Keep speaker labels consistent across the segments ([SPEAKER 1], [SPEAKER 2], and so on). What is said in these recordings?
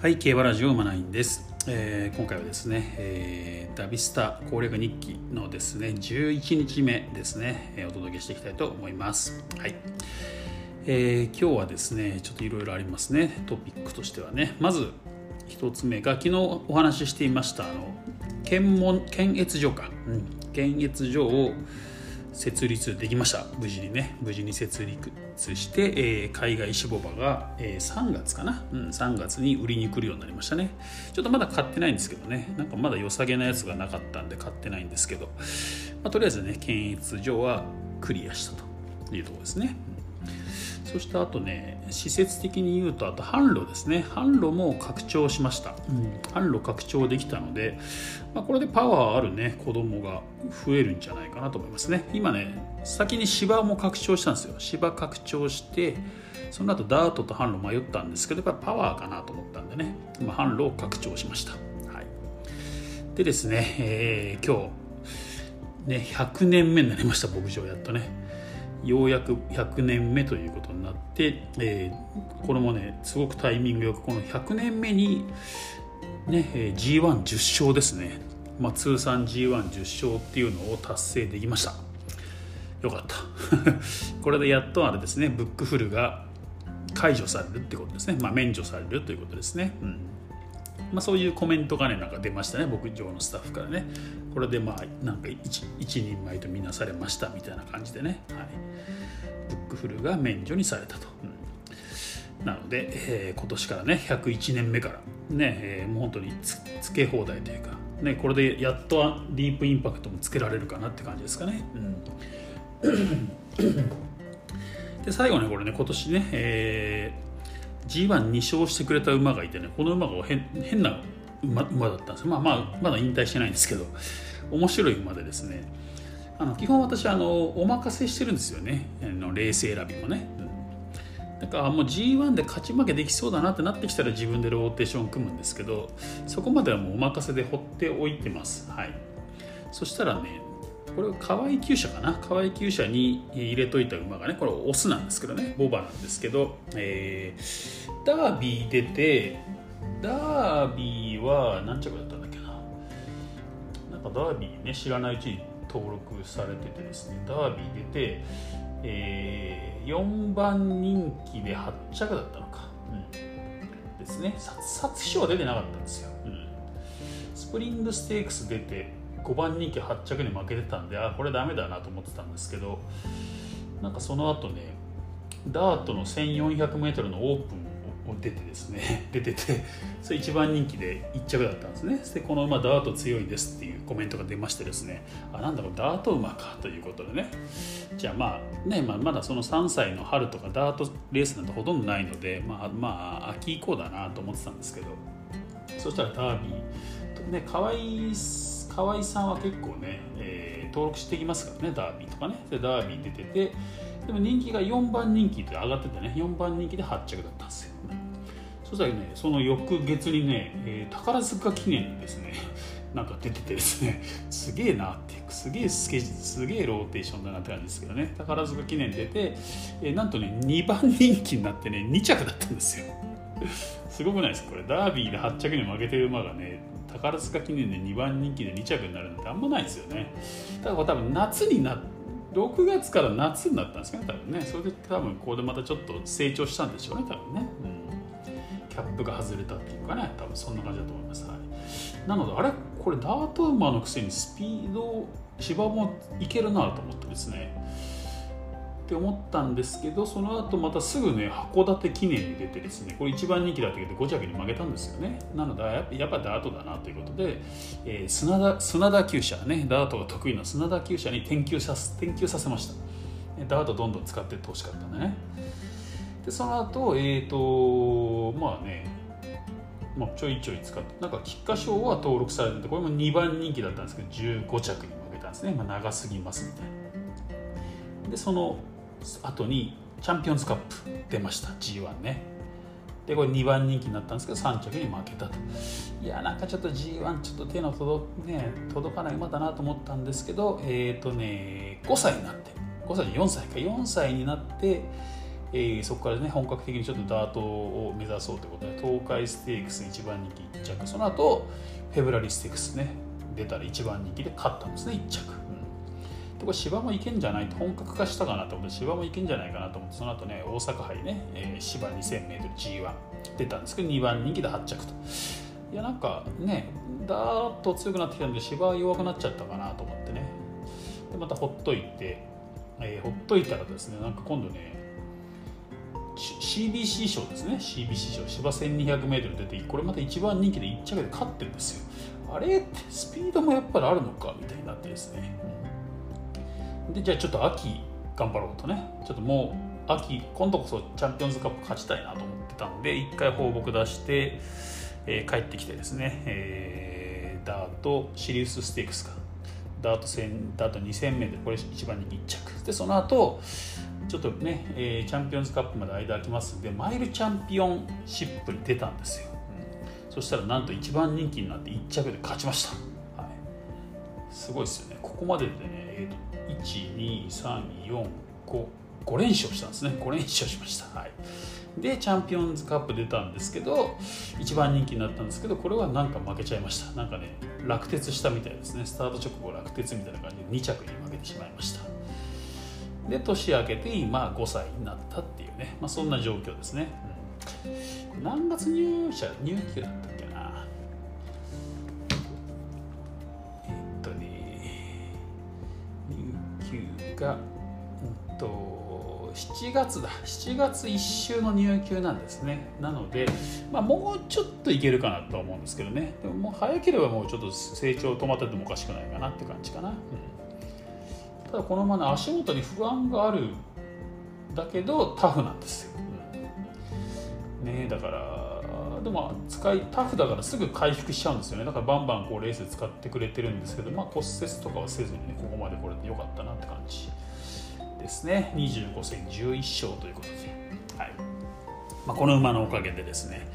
[SPEAKER 1] はい、競馬ラジオマナインです、えー今回はですね、えーダビスタ攻略日記のですね11日目ですね、えーお届けしていきたいと思います。はい。えー今日はですね、ちょっといろいろありますね、トピックとしてはね。まず一つ目が昨日お話ししていましたあの検問検閲所か、うん、検閲所を設立できました。無事にね無事に設立して、えー海外志望馬が、えー3月かな、うん、3月に売りに来るようになりましたね。ちょっとまだ買ってないんですけどね。なんかまだ良さげなやつがなかったんで買ってないんですけど、まあ、とりあえずね検閲所はクリアしたというところですね、そしてあとね施設的に言うとあと販路ですね。販路も拡張しました、販路拡張できたので、まあ、これでパワーあるね子供が増えるんじゃないかなと思いますね。今ね先に芝も拡張したんですよ。芝拡張してその後ダートと販路迷ったんですけどやっぱパワーかなと思ったんでね、まあ、販路を拡張しました、はい、でですね、えー今日ね100年目になりました牧場やっとねようやく100年目ということになって、えーこれもねすごくタイミングよくこの100年目に、ねえー G110 勝ですね、まあ、通算 G110 勝っていうのを達成できました。よかった。これでやっとあれですねブックフルが解除されるってことですね、まあ、免除されるということですね、うん。まあ、そういうコメントがねなんか出ましたね牧場のスタッフからね。これでまあなんか一人前とみなされましたみたいな感じでね、はい、ブックフルが免除にされたと、うん。なので、えー今年からね101年目からね、えーもう本当につつけ放題というか、ね、これでやっとディープインパクトもつけられるかなって感じですかね、うん。で最後ねこれね今年ね、えー G12 勝してくれた馬がいてねこの馬が変変な馬馬だったんですよ、まあ、まあまだ引退してないんですけど面白い馬でですね。あの基本私あのお任せしてるんですよね。あのレース選びもね、だからもう G1 で勝ち負けできそうだなってなってきたら自分でローテーション組むんですけどそこまではもうお任せで放っておいてます。はい。そしたらねこれは河合厩舎かな？河合厩舎に入れといた馬がねこれオスなんですけどねボバなんですけど、えーダービー出てダービーは何着だったんだっけな？なんかダービーね知らないうちに登録されててですねダービー出て、えー4番人気で8着だったのか、うん、ですね。皐皐賞は出てなかったんですよ、うん。スプリングステークス出て5番人気8着に負けてたんであこれダメだなと思ってたんですけどなんかその後ねダートの 1400m のオープンを出てですね 出ててそれ一番人気で1着だったんですね。でこの馬ダート強いですっていうコメントが出ましてですねあなんだこれダート馬かということでね。じゃあまあね、まあ、まだその3歳の春とかダートレースなんてほとんどないのでまあまあ秋以降だなと思ってたんですけど。そしたらダービーね河合河合さんは結構ね、えー登録してきますからねダービーとかね。でダービー出てて。でも人気が4番人気って上がっててね4番人気で8着だったんですよ、そしたらねその翌月にね、えー宝塚記念にですね。なんか出ててですねすげえなっていうすげえスケジュールすげえローテーションだなって感じですけどね。宝塚記念出て、えーなんとね2番人気になってね2着だったんですよ。すごくないですかこれ。ダービーで8着に負けてる馬がね宝塚記念で2番人気で2着になるなんてあんまないですよね。だから多分夏にな6月から夏になったんですかね多分ね。それで多分ここでまたちょっと成長したんでしょうね多分ね、うん、キャップが外れたっていうかね多分そんな感じだと思います、はい、なのであれ？これダート馬のくせにスピード芝もいけるなと思ってですね。って思ったんですけどその後またすぐね函館記念に出てですねこれ一番人気だったけど5着に負けたんですよね。なのでやっぱダートだなということで、えー砂田砂田厩舎ねダートが得意な砂田厩舎に転球させ転球させました。ダートどんどん使ってってほしかったね。でその後えっ、とまあねまあ、ちょいちょい使ってなんか菊花賞は登録されててこれも2番人気だったんですけど15着に負けたんですね、まあ、長すぎますみたいな。でその後にチャンピオンズカップ出ました G1 ね。でこれ2番人気になったんですけど3着に負けたと。いやなんかちょっと G1 ちょっと手の届,、ね、届かない馬だなと思ったんですけどえっ、ー、とね5歳になって5歳4歳か。4歳になってえー、そこからね本格的にちょっとダートを目指そうということで東海ステークス1番人気1着。その後フェブラリーステークスね出たら1番人気で勝ったんですね1着、芝もいけんじゃない本格化したかなと思って芝もいけんじゃないかなと思ってその後ね大阪杯ね、えー、芝 2000mG1 出たんですけど2番人気で8着と。いやなんかねダーッと強くなってきたんで芝は弱くなっちゃったかなと思ってね。でまたほっといて、えー、ほっといたらですねなんか今度ね CBC 賞ですね。CBC 賞芝 1200m 出てこれまた一番人気で1着で勝ってるんですよ。あれってスピードもやっぱりあるのかみたいになってですね、でじゃあちょっと秋頑張ろうとね。ちょっともう秋今度こそチャンピオンズカップ勝ちたいなと思ってたんで1回放牧出して、えー、帰ってきてですね、えー、ダートシリウスステークスか。ダート戦ダート 2000m これ一番人気1着。でその後ちょっとね、えー、チャンピオンズカップまで間空きます。んでマイルチャンピオンシップに出たんですよ、うん、そしたらなんと一番人気になって1着で勝ちました、はい、すごいですよね。ここまででね、えーと、12345 5連勝したんですね。5連勝しました、はい、でチャンピオンズカップ出たんですけど一番人気になったんですけどこれはなんか負けちゃいました。なんかね落鉄したみたいですね。スタート直後落鉄みたいな感じで2着に負けてしまいました。で年明けて今5歳になったっていうね、まあ、そんな状況ですね、うん、何月入社？入級だがうんと7月だ。7月1週の入級なんですね。なので、まあ、もうちょっといけるかなと思うんですけどね。でももう早ければもうちょっと成長止まっててもおかしくないかなって感じかな、うん。ただこのまま足元に不安があるだけどタフなんですよ、ねだからでも使いタフだからすぐ回復しちゃうんですよね。だからバンバンこうレースで使ってくれてるんですけど、まあ、骨折とかはせずにねここまでこれでよかったなって感じですね。25戦11勝ということで、はい。まあ、この馬のおかげでですね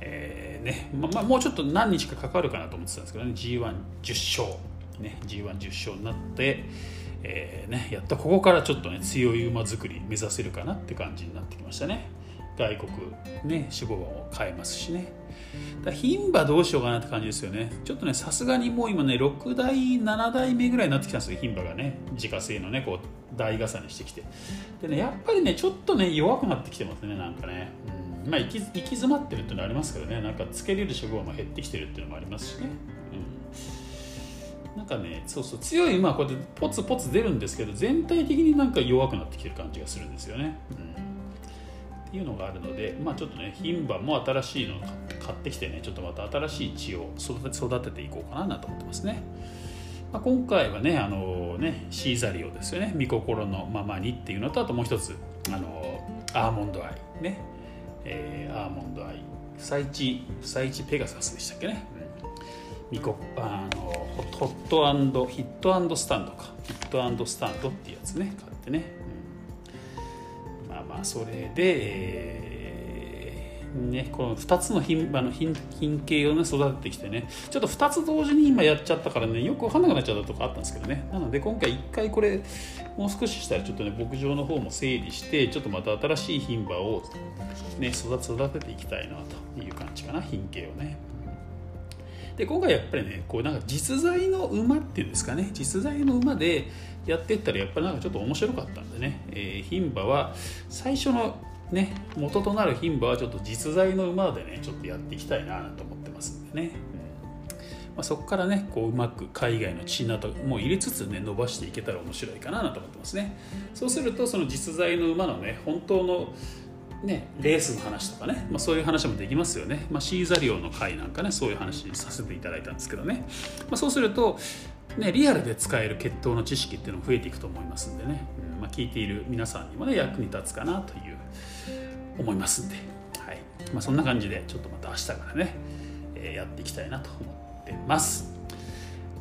[SPEAKER 1] えーねままあ、もうちょっと何日かかかるかなと思ってたんですけどね。G110 勝、ね、G110 勝になって、えーね、やっとここからちょっとね強い馬作り目指せるかなって感じになってきましたね外国ね守護馬も変えますしね。だ牝馬どうしようかなって感じですよね。ちょっとねさすがにもう今ね6代7代目ぐらいになってきたんですよ牝馬がね。自家製のねこう台重ねしてきて。でねやっぱりねちょっとね弱くなってきてますねなんかね、うん、まあ行き行き詰まってるっていうのありますけどね。なんかつけれる守護馬も減ってきてるっていうのもありますしね、うん。なんかねそうそう。強い馬はこうやってポツポツ出るんですけど全体的になんか弱くなってきてる感じがするんですよね。うん、いうのがあるのでまあちょっとね牝馬も新しいのを買ってきてねちょっとまた新しい血を育てていこうかなと思ってますね。まあ、今回はねあのねシーザリオですよね。見心のままにっていうのとあともう一つあのアーモンドアイね、えー、アーモンドアイ。不採地不採地ペガサスでしたっけね、あのホットヒットスタンドか。ヒットスタンドっていうやつね買ってね、それで、ね、この2つの品あの品品系をね育ててきてねちょっと2つ同時に今やっちゃったからねよく分かんなくなっちゃったとこあったんですけどねなので今回1回これもう少ししたらちょっとね牧場の方も整理してちょっとまた新しい牝馬をね育てていきたいなという感じかな品系をね。で今回やっぱりねこうなんか実在の馬っていうんですかね実在の馬でやってったらやっぱりなんかちょっと面白かったんでね、えー、牝馬は最初のね元となる牝馬はちょっと実在の馬でねちょっとやっていきたいなと思ってますんでね、うん。まあ、そこからねこううまく海外の血なども入れつつね伸ばしていけたら面白いかなと思ってますね。そうするとその実在の馬のね本当のね、レースの話とかね、まあ、そういう話もできますよね、まあ、シーザリオの回なんかねそういう話させていただいたんですけどね、まあ、そうすると、ね、リアルで使える血統の知識っていうのも増えていくと思いますんでね、うん。まあ、聞いている皆さんにもね役に立つかなという思いますんで、はい。まあ、そんな感じでちょっとまた明日からね、えー、やっていきたいなと思ってます。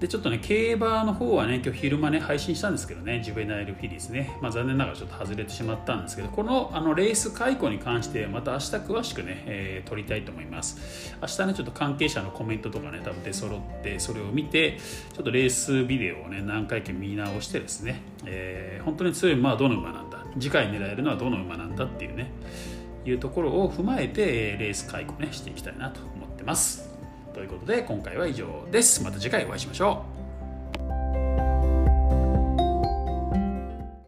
[SPEAKER 1] でちょっとね競馬の方はね今日昼間ね配信したんですけどねジュベナイルフィリーズね、まあ、残念ながらちょっと外れてしまったんですけどこのあのレース解雇に関してまた明日詳しくね、えー、撮りたいと思います。明日ねちょっと関係者のコメントとかね多分出揃ってそれを見てちょっとレースビデオをね何回か見直してですね、えー、本当に強い馬はどの馬なんだ。次回狙えるのはどの馬なんだっていうねいうところを踏まえてレース解雇ねしていきたいなと思ってます。ということで今回は以上です。また次回お会いしましょう。